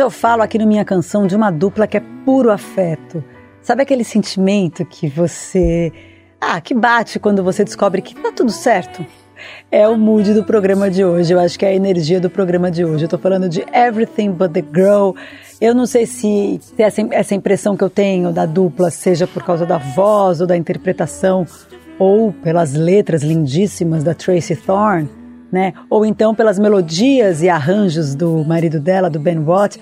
hoje eu falo aqui no Minha Canção de uma dupla que é puro afeto. Sabe aquele sentimento que você. Ah, que bate quando você descobre que tá tudo certo? É o mood do programa de hoje, eu acho que é a energia do programa de hoje. Eu tô falando de Everything But The Girl. Eu não sei se essa, essa impressão que eu tenho da dupla seja por causa da voz ou da interpretação ou pelas letras lindíssimas da Tracy Thorn, né? Ou então pelas melodias e arranjos do marido dela, do Ben Watt.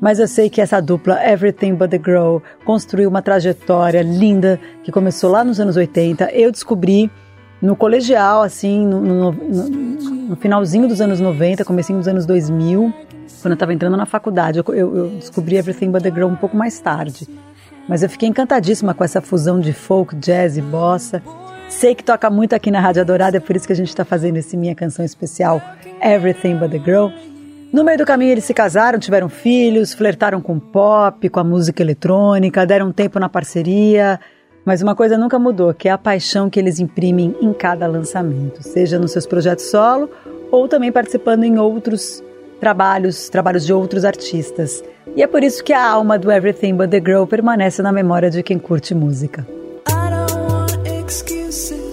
Mas eu sei que essa dupla, Everything But The Girl, construiu uma trajetória linda que começou lá nos anos 80. Eu descobri no colegial, assim, no, no, no, no finalzinho dos anos 90, comecinho dos anos 2000, quando eu estava entrando na faculdade. Eu, eu, eu descobri Everything But The Girl um pouco mais tarde. Mas eu fiquei encantadíssima com essa fusão de folk, jazz e bossa. Sei que toca muito aqui na Rádio Adorada, é por isso que a gente está fazendo esse minha canção especial, Everything But The Girl. No meio do caminho eles se casaram, tiveram filhos, flertaram com pop, com a música eletrônica, deram tempo na parceria, mas uma coisa nunca mudou, que é a paixão que eles imprimem em cada lançamento, seja nos seus projetos solo ou também participando em outros trabalhos, trabalhos de outros artistas. E é por isso que a alma do Everything But The Girl permanece na memória de quem curte música. excuses.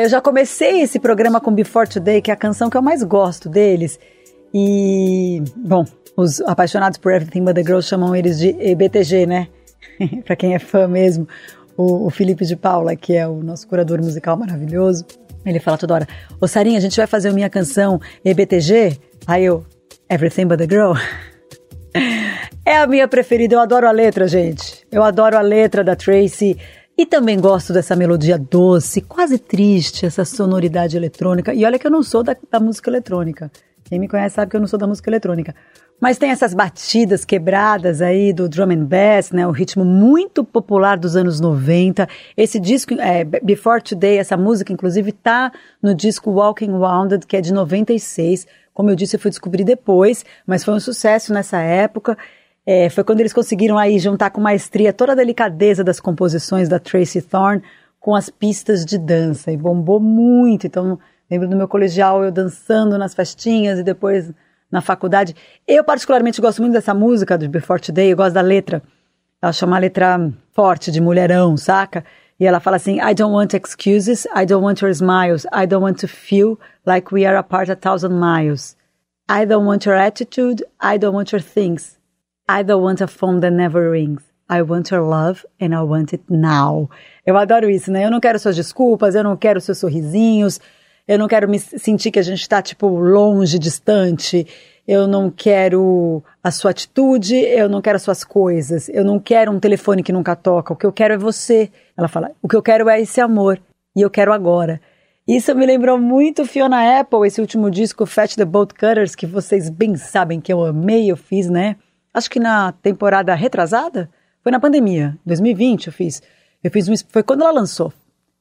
Eu já comecei esse programa com Before Today, que é a canção que eu mais gosto deles. E, bom, os apaixonados por Everything But The Girl chamam eles de EBTG, né? para quem é fã mesmo. O, o, Felipe de Paula, que é o nosso curador musical maravilhoso, ele fala toda hora: Ô Sarinha, a gente vai fazer a minha canção EBTG? Aí eu, Everything But The Girl? é a minha preferida, eu adoro a letra, gente. Eu adoro a letra da Tracy. E também gosto dessa melodia doce, quase triste, essa sonoridade eletrônica. E olha que eu não sou da, da música eletrônica. Quem me conhece sabe que eu não sou da música eletrônica. Mas tem essas batidas quebradas aí do drum and bass, né? O ritmo muito popular dos anos 90. Esse disco, é, Before Today, essa música, inclusive, tá no disco Walking Wounded, que é de 96. Como eu disse, eu fui descobrir depois, mas foi um sucesso nessa época. É, foi quando eles conseguiram aí juntar com maestria toda a delicadeza das composições da Tracy Thorn com as pistas de dança. E bombou muito. Então, Lembro do meu colegial, eu dançando nas festinhas e depois na faculdade. Eu, particularmente, gosto muito dessa música do Before Today, eu gosto da letra. Ela chama uma letra forte, de mulherão, saca? E ela fala assim: I don't want excuses, I don't want your smiles, I don't want to feel like we are apart a thousand miles. I don't want your attitude, I don't want your things. I don't want a phone that never rings. I want your love and I want it now. Eu adoro isso, né? Eu não quero suas desculpas, eu não quero seus sorrisinhos, eu não quero me sentir que a gente está, tipo, longe, distante. Eu não quero a sua atitude, eu não quero as suas coisas. Eu não quero um telefone que nunca toca. O que eu quero é você. Ela fala: o que eu quero é esse amor. E eu quero agora. Isso me lembrou muito Fiona Apple, esse último disco, Fetch the Bolt Cutters, que vocês bem sabem que eu amei, eu fiz, né? Acho que na temporada retrasada? Foi na pandemia, 2020 eu fiz. Eu fiz um, foi quando ela lançou.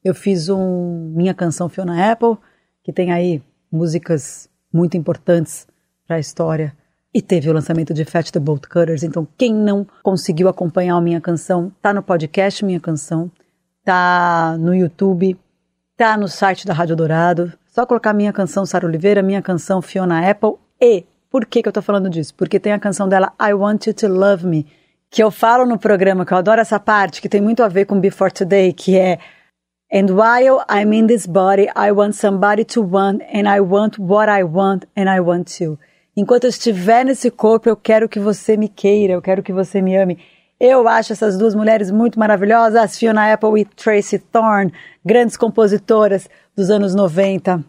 Eu fiz um minha canção Fiona Apple que tem aí músicas muito importantes para a história. E teve o lançamento de Fetch the Bolt Cutters. Então, quem não conseguiu acompanhar a minha canção, tá no podcast Minha Canção, tá no YouTube, tá no site da Rádio Dourado. Só colocar minha canção Sara Oliveira, minha canção Fiona Apple e por que, que eu tô falando disso? Porque tem a canção dela I Want You to Love Me, que eu falo no programa, que eu adoro essa parte, que tem muito a ver com Before Today, que é And while I'm in this body, I want somebody to want, and I want what I want, and I want to. Enquanto eu estiver nesse corpo, eu quero que você me queira, eu quero que você me ame. Eu acho essas duas mulheres muito maravilhosas, Fiona Apple e Tracy Thorn, grandes compositoras dos anos 90,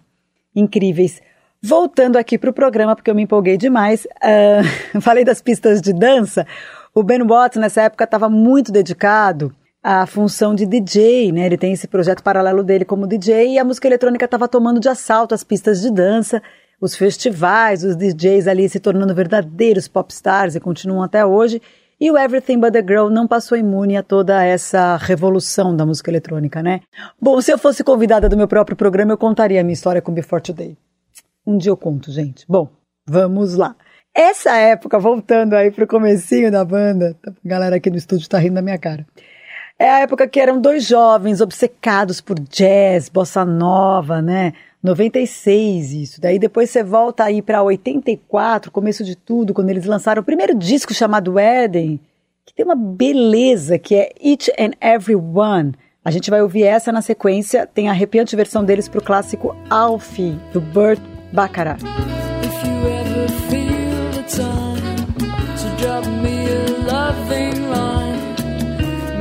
incríveis. Voltando aqui para o programa, porque eu me empolguei demais, uh, falei das pistas de dança. O Ben Watts, nessa época, estava muito dedicado a função de DJ, né? Ele tem esse projeto paralelo dele como DJ e a música eletrônica estava tomando de assalto as pistas de dança, os festivais, os DJs ali se tornando verdadeiros popstars e continuam até hoje. E o Everything But The Girl não passou imune a toda essa revolução da música eletrônica, né? Bom, se eu fosse convidada do meu próprio programa, eu contaria a minha história com Before Today. Um dia eu conto, gente. Bom, vamos lá. Essa época, voltando aí pro comecinho da banda, a galera aqui no estúdio tá rindo da minha cara. É a época que eram dois jovens obcecados por jazz, bossa nova, né? 96 isso. Daí depois você volta aí para 84, começo de tudo, quando eles lançaram o primeiro disco chamado Eden, que tem uma beleza que é Each and Every One. A gente vai ouvir essa na sequência, tem a arrepiante versão deles pro clássico Alfie, do Burt Bacharach. If you ever feel the time to drop me a loving line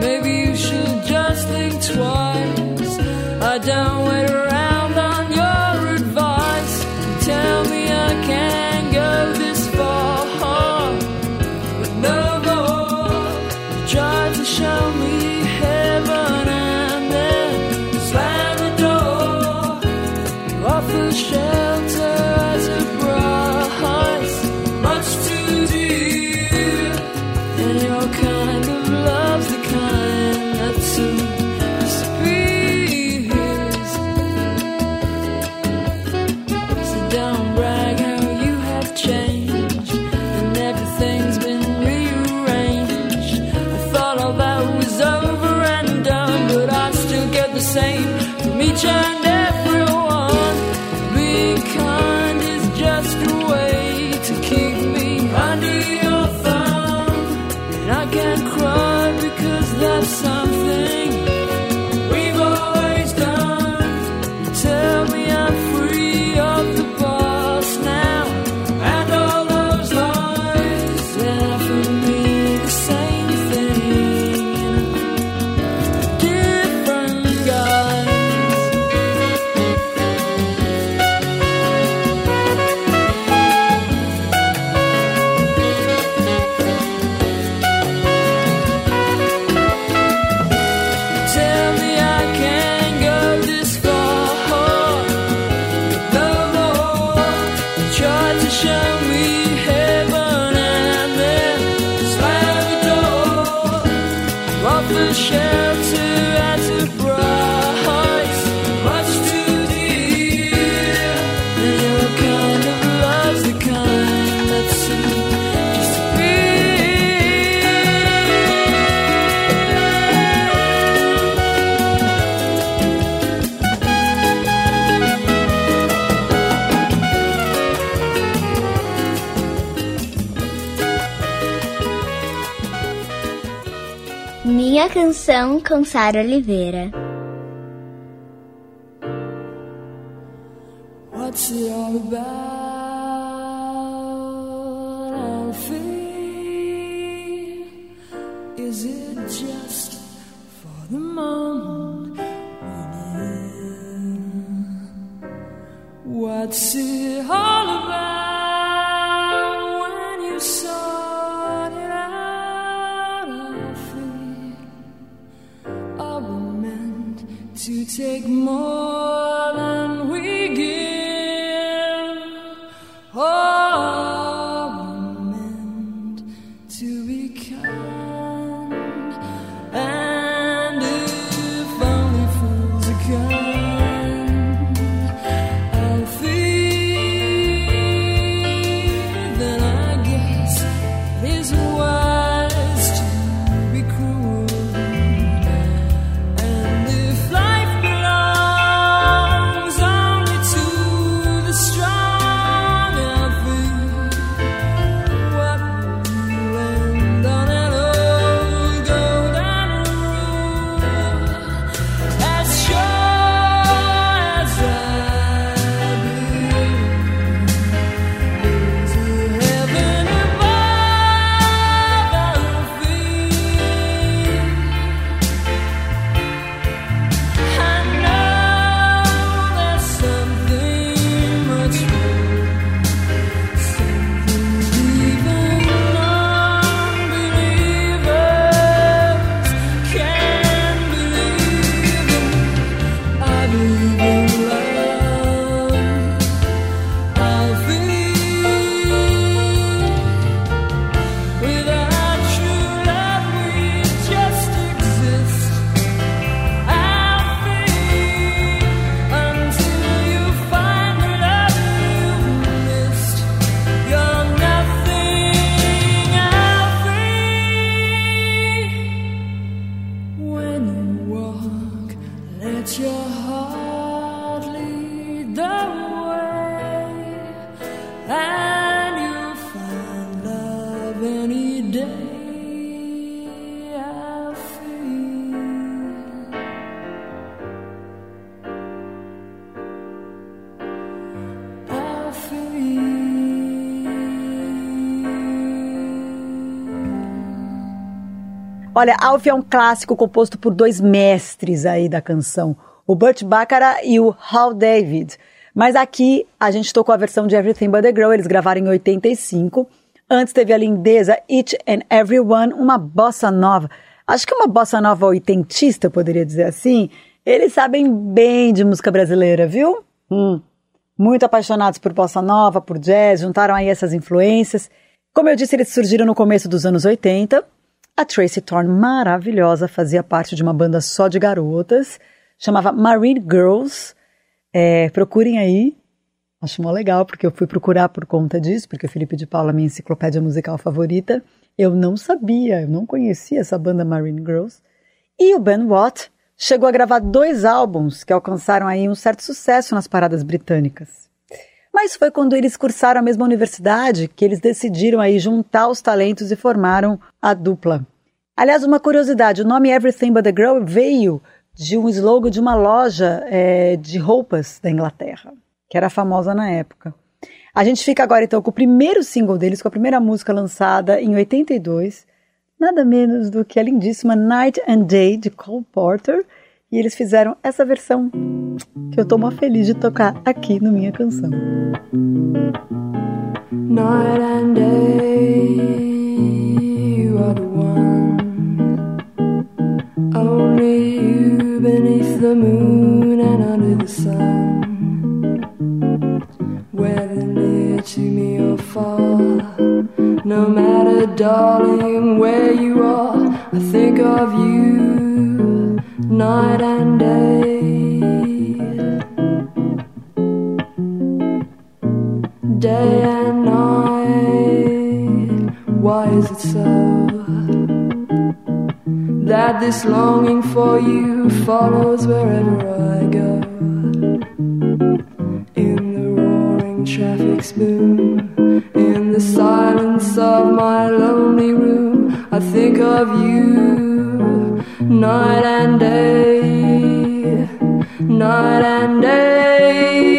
Maybe you should just think twice. I don't churn canção com Sara Oliveira. What's it all about, Alfie? Is it just for the moment What's it Olha, Alf é um clássico composto por dois mestres aí da canção, o Burt Bacharach e o Hal David. Mas aqui a gente tocou a versão de Everything But The Girl, eles gravaram em 85. Antes teve a lindeza Each and Everyone, uma bossa nova. Acho que uma bossa nova oitentista, poderia dizer assim. Eles sabem bem de música brasileira, viu? Hum. Muito apaixonados por bossa nova, por jazz, juntaram aí essas influências. Como eu disse, eles surgiram no começo dos anos 80 a Tracy Thorn, maravilhosa, fazia parte de uma banda só de garotas, chamava Marine Girls. É, procurem aí, acho mó legal, porque eu fui procurar por conta disso, porque o Felipe de Paula é minha enciclopédia musical favorita. Eu não sabia, eu não conhecia essa banda Marine Girls. E o Ben Watt chegou a gravar dois álbuns que alcançaram aí um certo sucesso nas paradas britânicas. Mas foi quando eles cursaram a mesma universidade que eles decidiram aí juntar os talentos e formaram a dupla. Aliás, uma curiosidade, o nome Everything But The Girl veio de um slogan de uma loja é, de roupas da Inglaterra, que era famosa na época. A gente fica agora então com o primeiro single deles, com a primeira música lançada em 82, nada menos do que a lindíssima Night and Day de Cole Porter, e eles fizeram essa versão que eu tô muito feliz de tocar aqui no Minha Canção. Night and day, the moon and under the sun. Whether near to me or far, no matter, darling, where you are, I think of you night and day. Day and night, why is it so that this longing for you follows wherever I go. In the roaring traffic's boom, in the silence of my lonely room, I think of you night and day, night and day,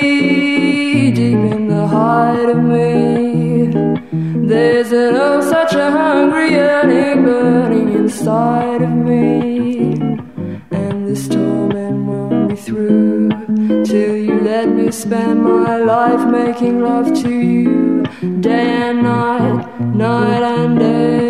deep in the heart of me. There's a love, such a hungry yearning burning inside of me. And this torment won't be through till you let me spend my life making love to you day and night, night and day.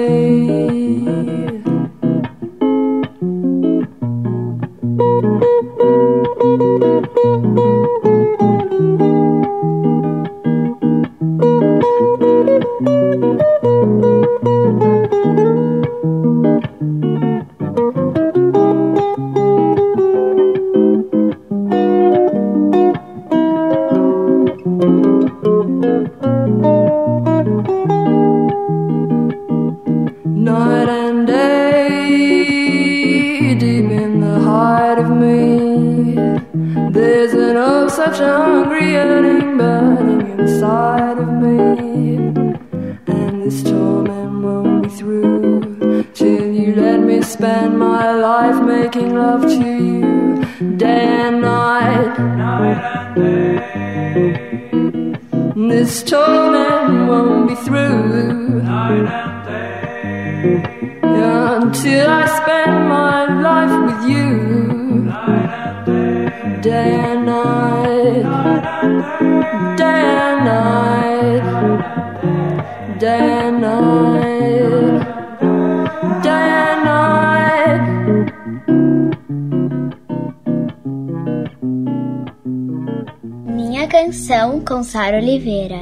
Oliveira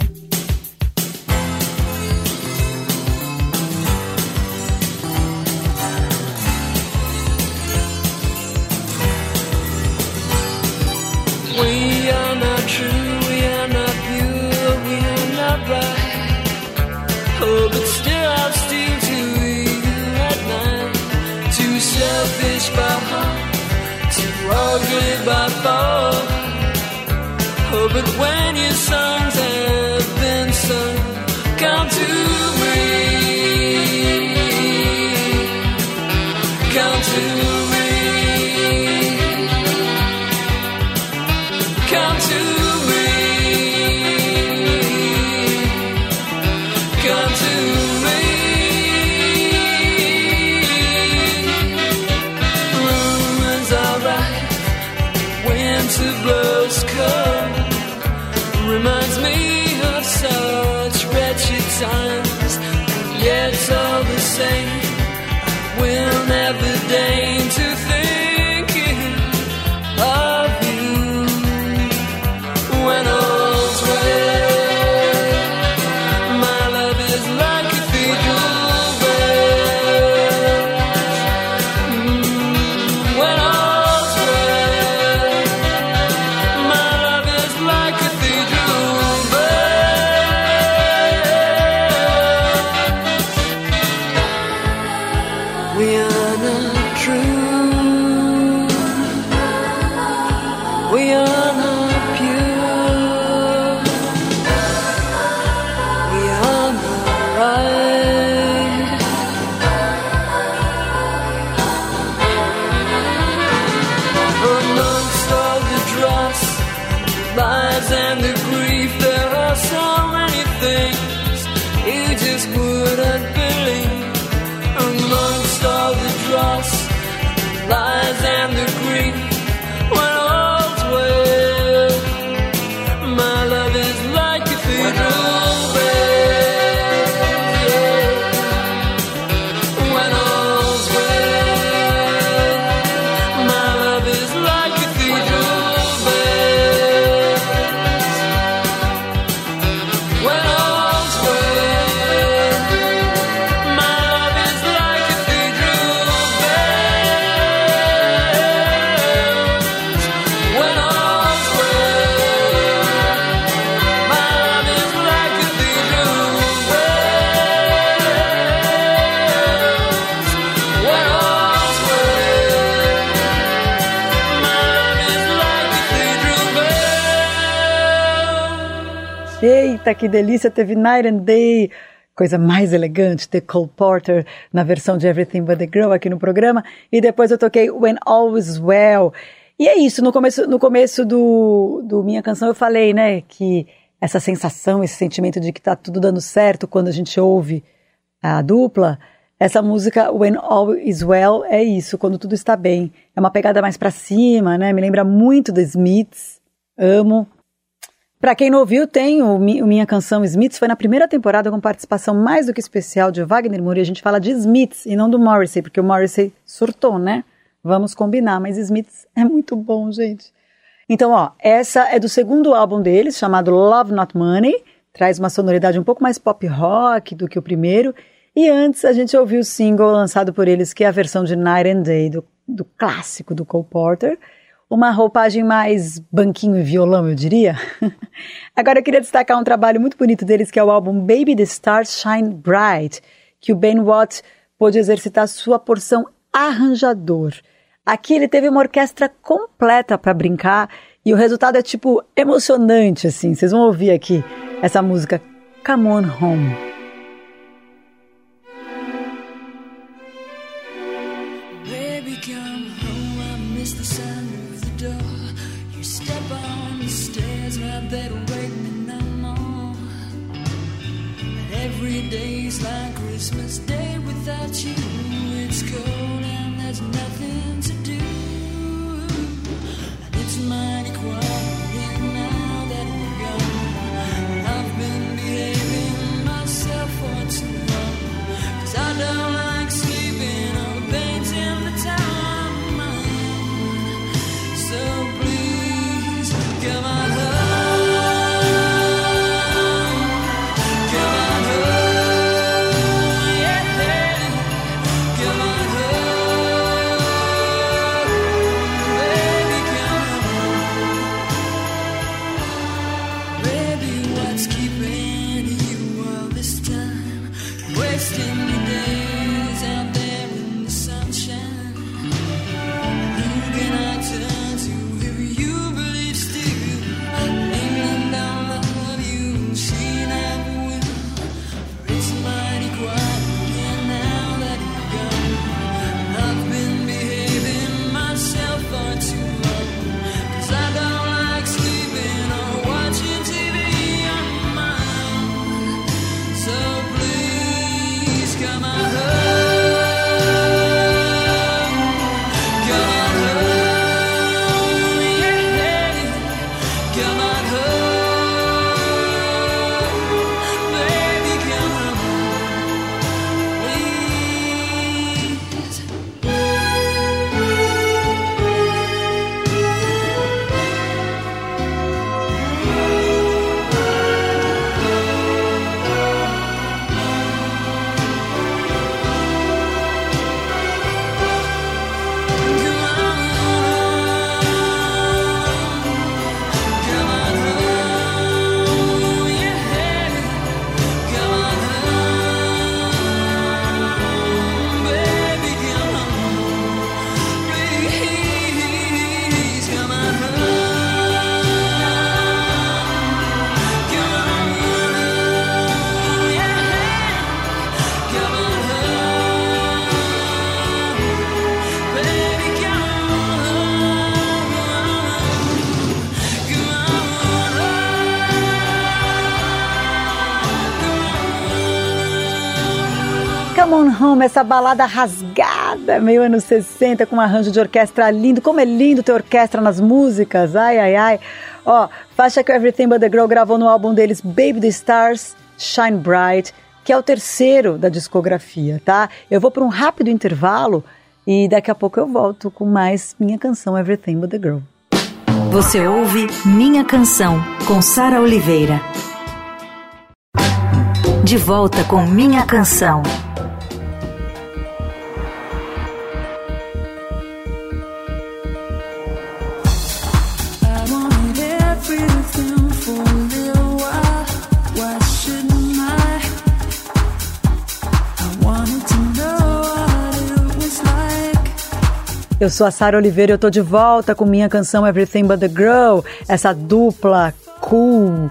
We are not true, we are not pure, we are not right. Oh, but still I'm to you at night. Too selfish by heart, too ugly by thought but when your songs have been sung, come to every day. Eita, que delícia! Teve Night and Day, coisa mais elegante, The Cole Porter, na versão de Everything But The Girl aqui no programa. E depois eu toquei When All Is Well. E é isso, no começo, no começo do, do Minha Canção eu falei, né, que essa sensação, esse sentimento de que tá tudo dando certo quando a gente ouve a dupla, essa música When All Is Well é isso, quando tudo está bem. É uma pegada mais para cima, né? Me lembra muito The Smiths. Amo, para quem não ouviu, tem o, Minha Canção Smiths, foi na primeira temporada com participação mais do que especial de Wagner Moura. A gente fala de Smiths e não do Morrissey, porque o Morrissey surtou, né? Vamos combinar, mas Smiths é muito bom, gente. Então, ó, essa é do segundo álbum deles, chamado Love Not Money. Traz uma sonoridade um pouco mais pop rock do que o primeiro. E antes a gente ouviu o single lançado por eles, que é a versão de Night and Day, do, do clássico do Cole Porter. Uma roupagem mais banquinho e violão, eu diria. Agora eu queria destacar um trabalho muito bonito deles, que é o álbum Baby the Stars Shine Bright, que o Ben Watt pôde exercitar sua porção arranjador. Aqui ele teve uma orquestra completa para brincar e o resultado é tipo emocionante assim. Vocês vão ouvir aqui essa música Come On Home. Essa balada rasgada, meio anos 60, com um arranjo de orquestra lindo. Como é lindo ter orquestra nas músicas, ai, ai, ai. Ó, faixa que Everything But The Girl gravou no álbum deles, Baby the Stars, Shine Bright, que é o terceiro da discografia, tá? Eu vou para um rápido intervalo e daqui a pouco eu volto com mais minha canção Everything But The Girl. Você ouve Minha Canção, com Sara Oliveira. De volta com Minha Canção. Eu sou a Sara Oliveira e eu tô de volta com minha canção Everything But The Girl, essa dupla cool,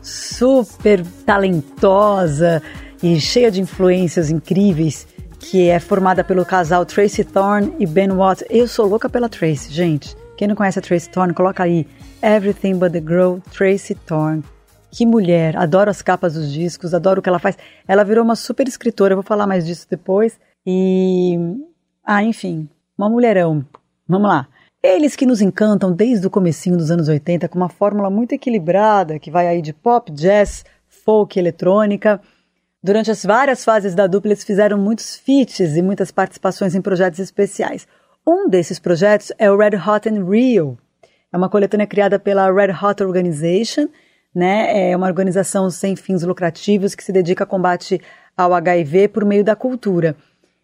super talentosa e cheia de influências incríveis, que é formada pelo casal Tracy Thorn e Ben Watts. Eu sou louca pela Tracy, gente. Quem não conhece a Tracy Thorn, coloca aí Everything But The Girl, Tracy Thorn. Que mulher, adoro as capas dos discos, adoro o que ela faz. Ela virou uma super escritora, eu vou falar mais disso depois. E. Ah, enfim, uma mulherão. Vamos lá. Eles que nos encantam desde o comecinho dos anos 80 com uma fórmula muito equilibrada, que vai aí de pop, jazz, folk, eletrônica. Durante as várias fases da dupla, eles fizeram muitos feats e muitas participações em projetos especiais. Um desses projetos é o Red Hot and Real. É uma coletânea criada pela Red Hot Organization, né? É uma organização sem fins lucrativos que se dedica ao combate ao HIV por meio da cultura.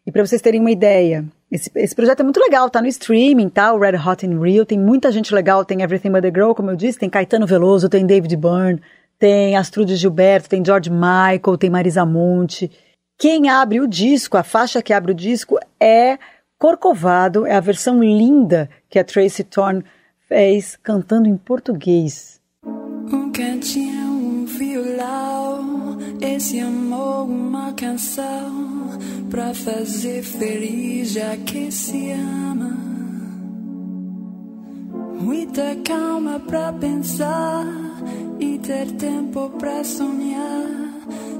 E para vocês terem uma ideia, esse, esse, projeto é muito legal, tá no streaming, tá? O Red Hot in Real, tem muita gente legal, tem Everything But The Girl, como eu disse, tem Caetano Veloso, tem David Byrne, tem Astrude Gilberto, tem George Michael, tem Marisa Monte. Quem abre o disco, a faixa que abre o disco é Corcovado, é a versão linda que a Tracy Thorn fez cantando em português. Um cantinho, um violão, esse amor, uma canção pra fazer feliz já que se ama. Muita calma pra pensar e ter tempo pra sonhar.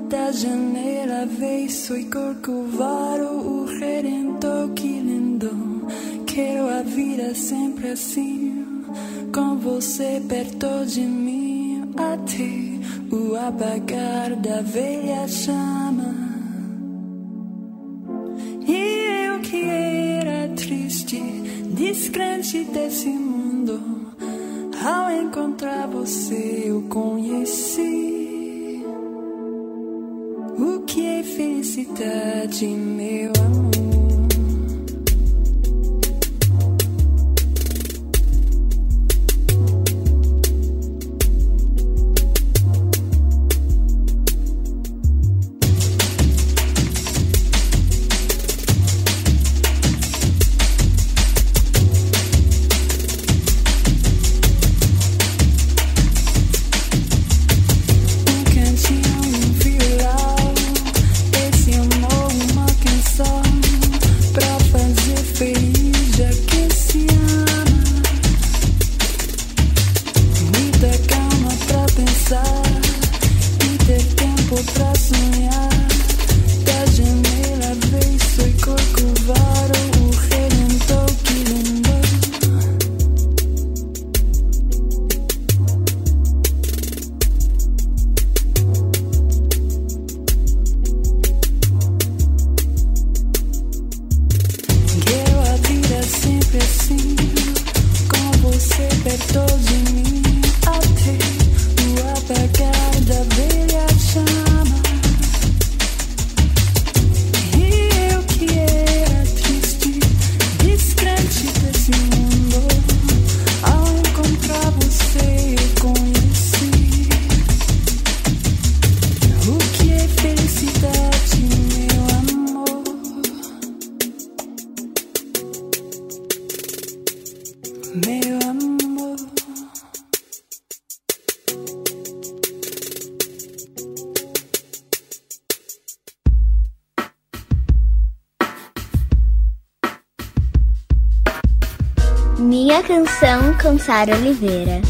Da janela vejo e corcovado o redentor que lindo. Quero a vida sempre assim com você perto de mim, até o apagar da velha chama. Descrente desse mundo, ao encontrar você eu conheci o que é felicidade, meu amor. Sara Oliveira.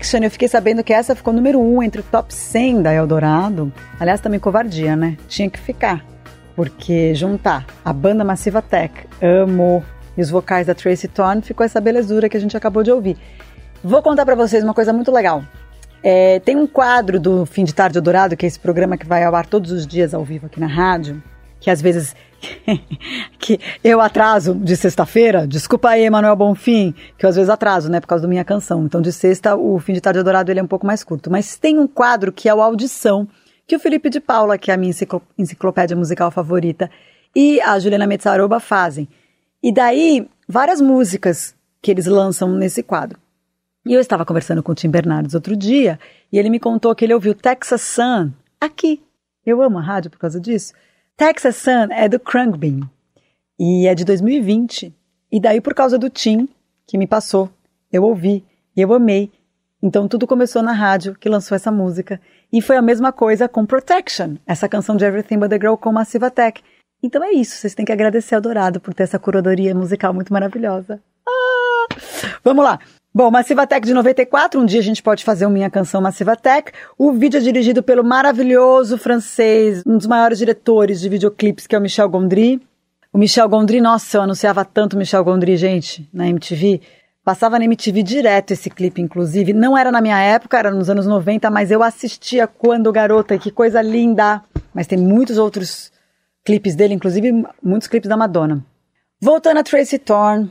Aí Protection, eu fiquei sabendo que essa ficou número 1 um entre o top 100 da Eldorado. Aliás, também covardia, né? Tinha que ficar. Porque juntar a banda Massiva Tech, amo, e os vocais da Tracy Thorn, ficou essa belezura que a gente acabou de ouvir. Vou contar pra vocês uma coisa muito legal. É, tem um quadro do Fim de Tarde Eldorado, que é esse programa que vai ao ar todos os dias ao vivo aqui na rádio, que às vezes que eu atraso de sexta-feira, desculpa aí, Emanuel Bonfim, que eu às vezes atraso, né, por causa da minha canção. Então, de sexta, o Fim de Tarde Eldorado ele é um pouco mais curto. Mas tem um quadro que é o Audição, que o Felipe de Paula, que é a minha enciclo- enciclopédia musical favorita, e a Juliana Metzaroba fazem. E daí, várias músicas que eles lançam nesse quadro. E eu estava conversando com o Tim Bernardes outro dia, e ele me contou que ele ouviu Texas Sun aqui. Eu amo a rádio por causa disso. Texas Sun é do Krungbin e é de 2020. E daí, por causa do Tim, que me passou, eu ouvi e eu amei. Então, tudo começou na rádio que lançou essa música. E foi a mesma coisa com Protection, essa canção de Everything But The Girl com Massive Attack. Então é isso, vocês têm que agradecer ao Dourado por ter essa curadoria musical muito maravilhosa. Ah! Vamos lá. Bom, Massive Attack de 94, um dia a gente pode fazer uma minha canção Massive Attack. O vídeo é dirigido pelo maravilhoso francês, um dos maiores diretores de videoclipes, que é o Michel Gondry. O Michel Gondry, nossa, eu anunciava tanto Michel Gondry, gente, na MTV. Passava na MTV direto esse clipe, inclusive. Não era na minha época, era nos anos 90, mas eu assistia quando garota, que coisa linda. Mas tem muitos outros clipes dele, inclusive muitos clipes da Madonna. Voltando a Tracy Thorn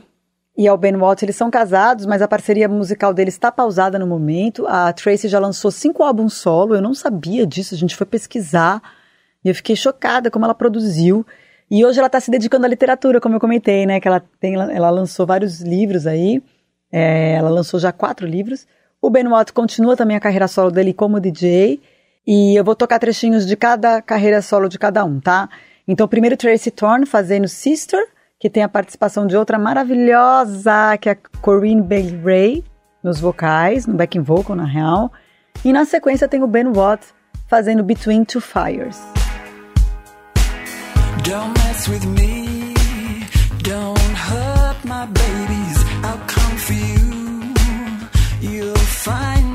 e ao Ben Watts, eles são casados, mas a parceria musical deles está pausada no momento. A Tracy já lançou cinco álbuns solo, eu não sabia disso, a gente foi pesquisar e eu fiquei chocada como ela produziu. E hoje ela está se dedicando à literatura, como eu comentei, né? Que ela, tem, ela lançou vários livros aí, é, ela lançou já quatro livros. O Ben Watts continua também a carreira solo dele como DJ. E eu vou tocar trechinhos de cada carreira solo de cada um, tá? Então, primeiro Tracy Thorn fazendo Sister, que tem a participação de outra maravilhosa, que é a Corinne Bailey Ray, nos vocais, no backing vocal, na real. E na sequência tem o Ben Watts fazendo Between Two Fires. Don't mess with me. Don't hurt my babies. I'll come for you. You'll find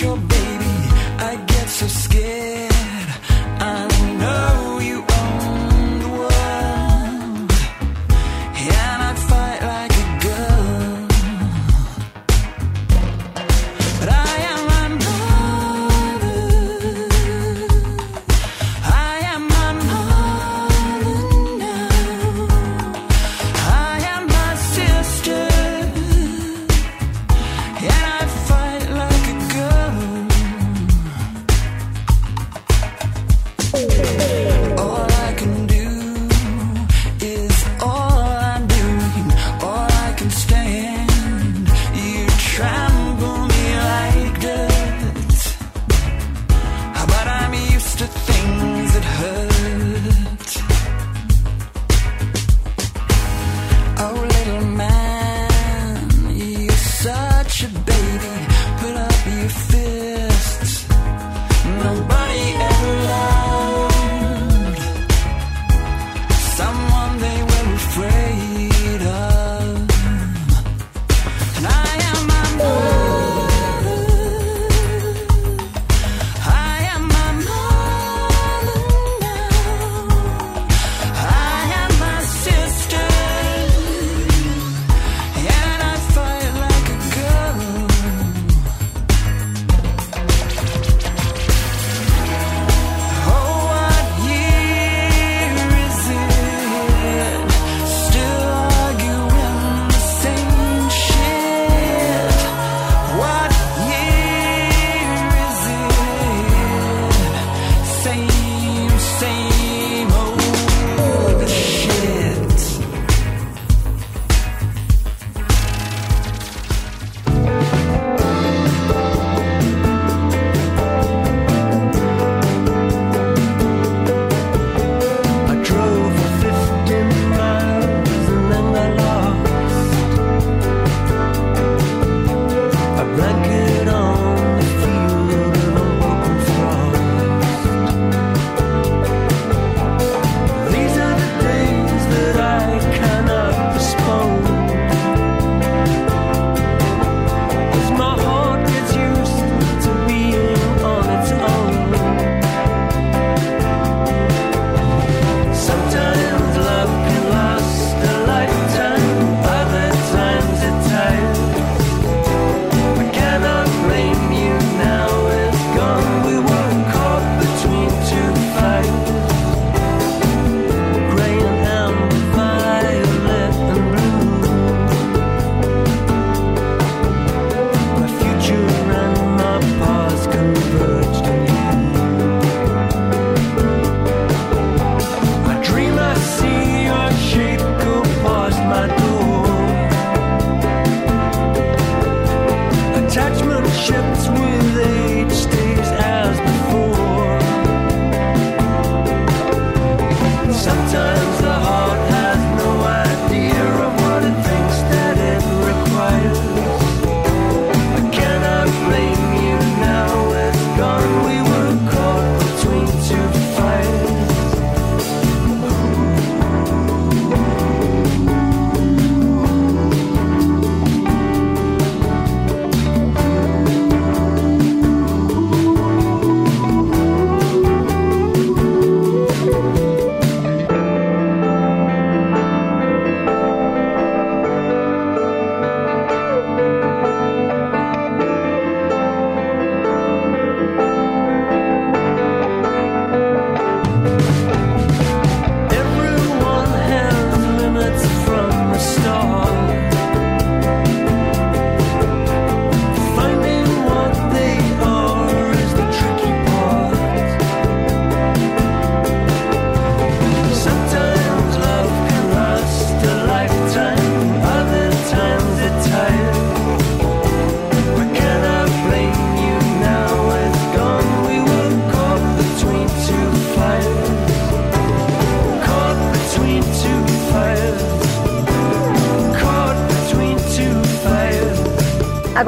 your baby. I get so scared.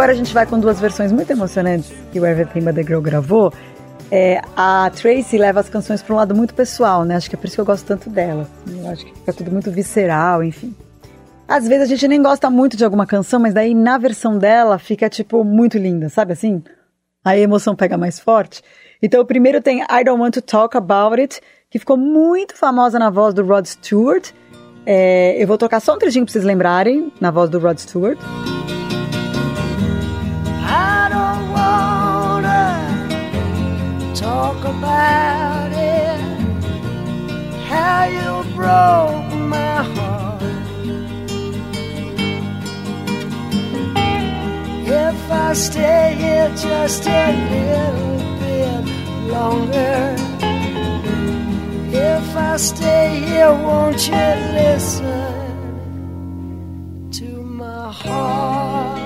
Agora a gente vai com duas versões muito emocionantes que o Everything But The Girl gravou. É, a Tracy leva as canções para um lado muito pessoal, né? Acho que é por isso que eu gosto tanto dela. Eu acho que fica tudo muito visceral, enfim. Às vezes a gente nem gosta muito de alguma canção, mas daí na versão dela fica, tipo, muito linda, sabe assim? Aí a emoção pega mais forte. Então o primeiro tem I Don't Want to Talk About It, que ficou muito famosa na voz do Rod Stewart. É, eu vou tocar só um trechinho pra vocês lembrarem, na voz do Rod Stewart. Talk about it. How you broke my heart. If I stay here just a little bit longer. If I stay here, won't you listen to my heart?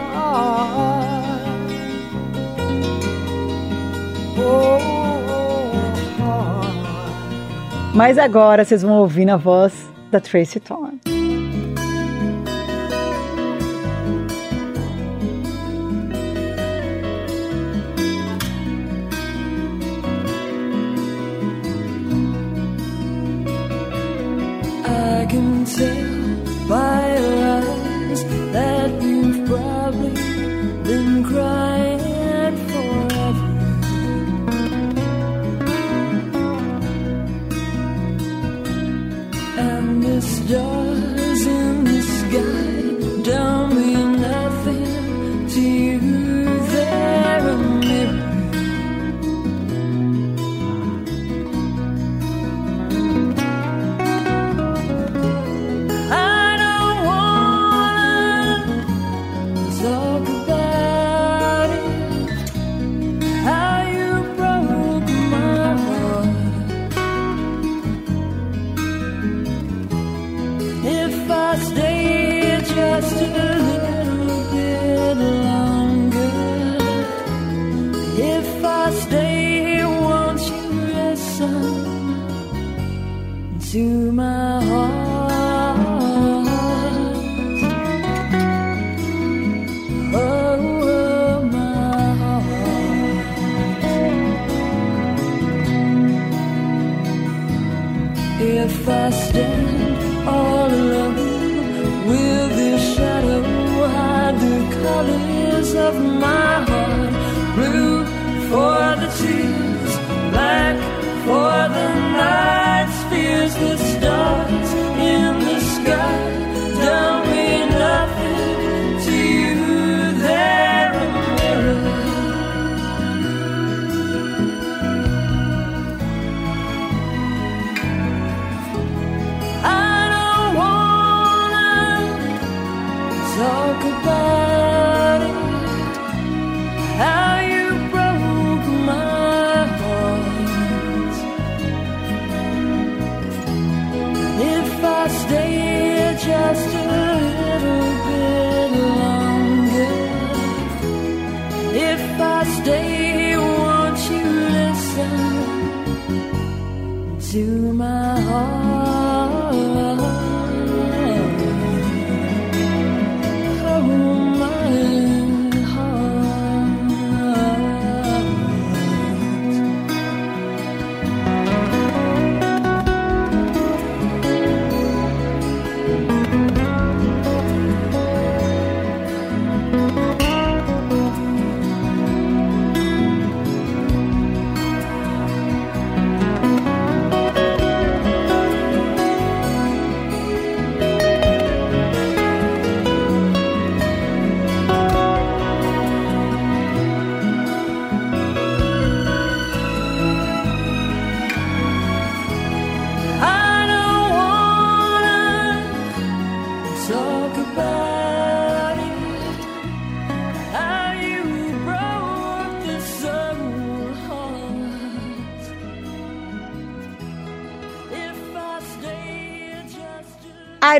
Mas agora vocês vão ouvir na voz da Tracy Thorn. By your eyes that you've probably been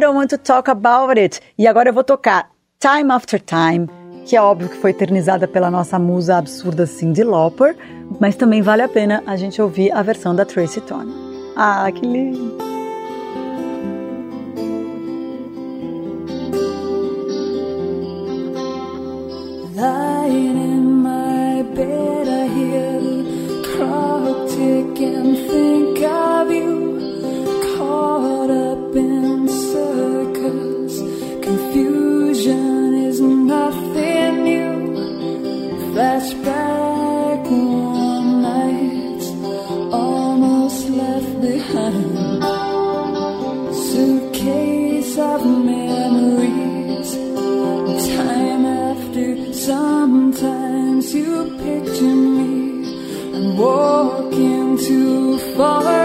Don't Want to Talk About It. E agora eu vou tocar Time After Time, que é óbvio que foi eternizada pela nossa musa absurda Cyndi Lauper, mas também vale a pena a gente ouvir a versão da Tracy Tony. Ah, que lindo! Flashback warm nights almost left behind. Suitcase of memories. Time after sometimes you picture me. Walking too far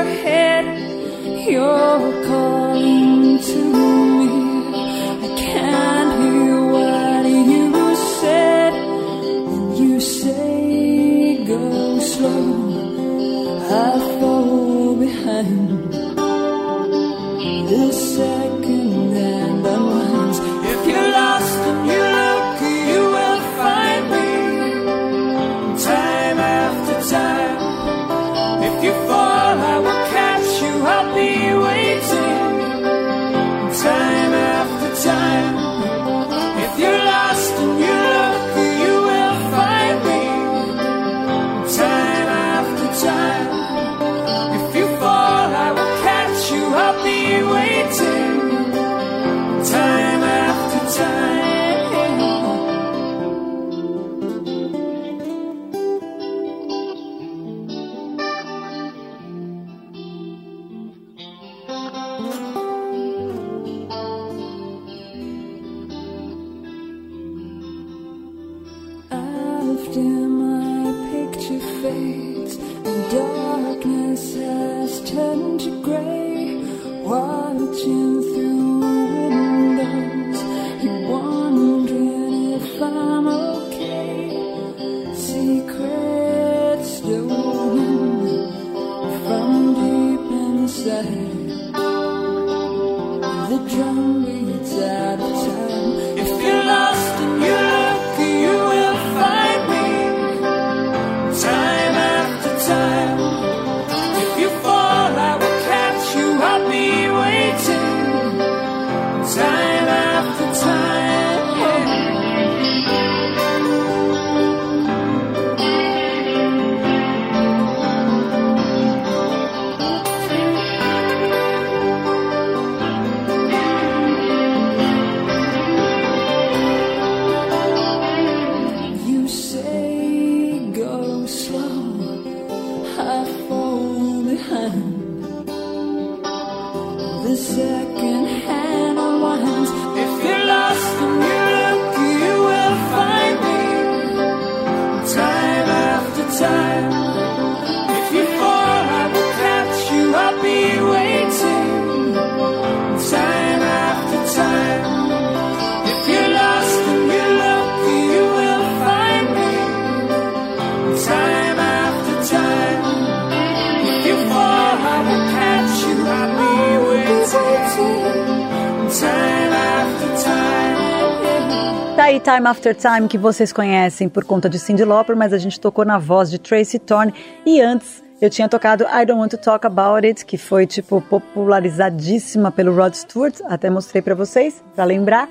Tá aí Time After Time, que vocês conhecem por conta de Cyndi Lauper, mas a gente tocou na voz de Tracy Thorn. E antes eu tinha tocado I Don't Want to Talk About It, que foi tipo popularizadíssima pelo Rod Stewart, até mostrei pra vocês, pra lembrar.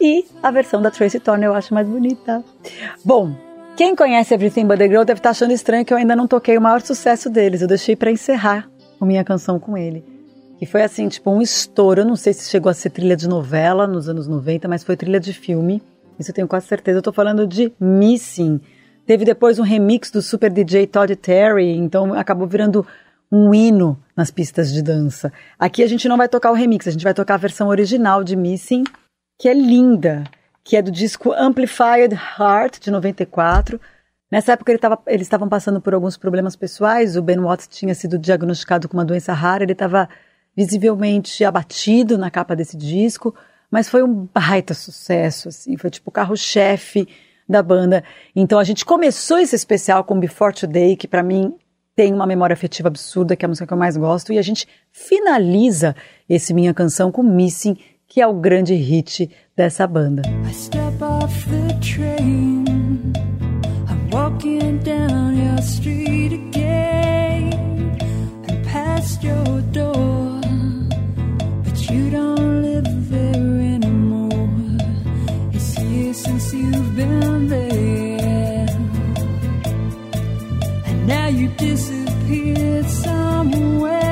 E a versão da Tracy Thorn eu acho mais bonita. Bom, quem conhece Everything But The Girl deve estar achando estranho que eu ainda não toquei o maior sucesso deles. Eu deixei pra encerrar a minha canção com ele. Que foi assim, tipo um estouro. Eu não sei se chegou a ser trilha de novela nos anos 90, mas foi trilha de filme. Isso eu tenho quase certeza. Eu tô falando de Missing. Teve depois um remix do super DJ Todd Terry, então acabou virando um hino nas pistas de dança. Aqui a gente não vai tocar o remix, a gente vai tocar a versão original de Missing, que é linda, que é do disco Amplified Heart, de 94. Nessa época ele tava, eles estavam passando por alguns problemas pessoais, o Ben Watts tinha sido diagnosticado com uma doença rara, ele estava visivelmente abatido na capa desse disco, mas foi um baita sucesso, assim, foi tipo o carro-chefe da banda. Então a gente começou esse especial com Before Today, que para mim tem uma memória afetiva absurda, que é a música que eu mais gosto, e a gente finaliza esse minha canção com Missing, que é o grande hit dessa banda. I step off the train. I'm walking down your street And now you disappeared somewhere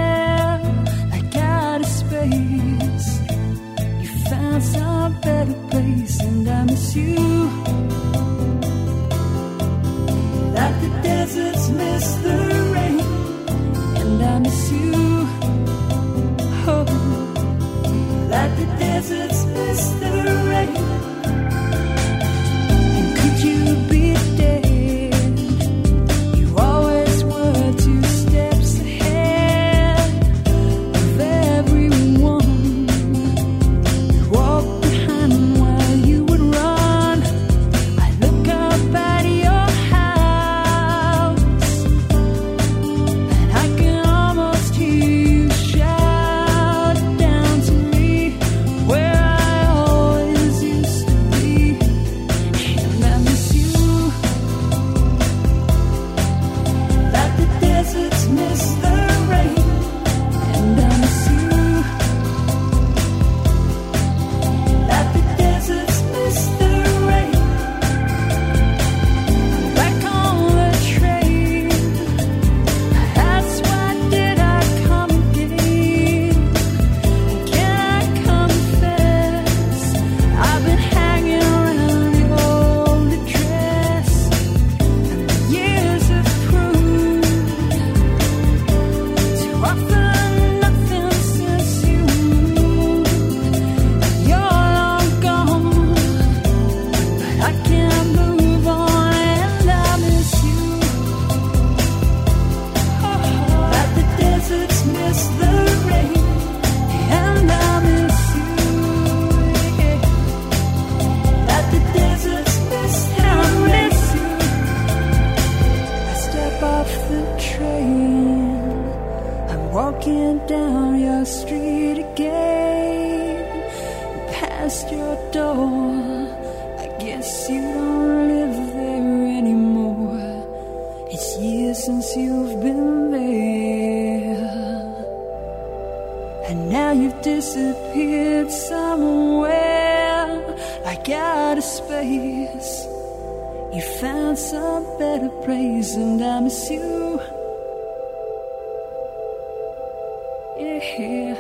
Yeah.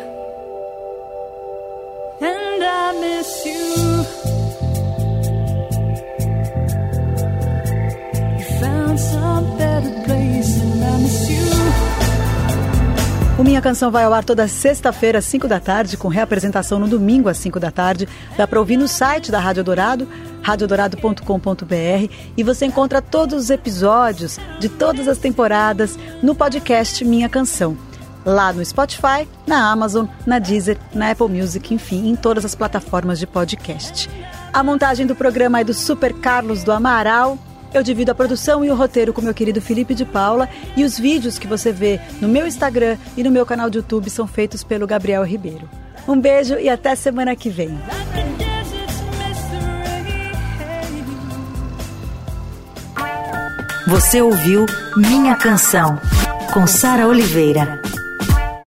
And I miss you. You found some better place, and I miss you. O Minha Canção vai ao ar toda sexta-feira, às 5 da tarde, com reapresentação no domingo, às 5 da tarde. Dá para ouvir no site da Rádio Dourado, radiodorado.com.br e você encontra todos os episódios de todas as temporadas no podcast Minha Canção. Lá no Spotify, na Amazon, na Deezer, na Apple Music, enfim, em todas as plataformas de podcast. A montagem do programa é do Super Carlos do Amaral. Eu divido a produção e o roteiro com meu querido Felipe de Paula e os vídeos que você vê no meu Instagram e no meu canal de YouTube são feitos pelo Gabriel Ribeiro. Um beijo e até semana que vem. Você ouviu Minha Canção, com Sara Oliveira.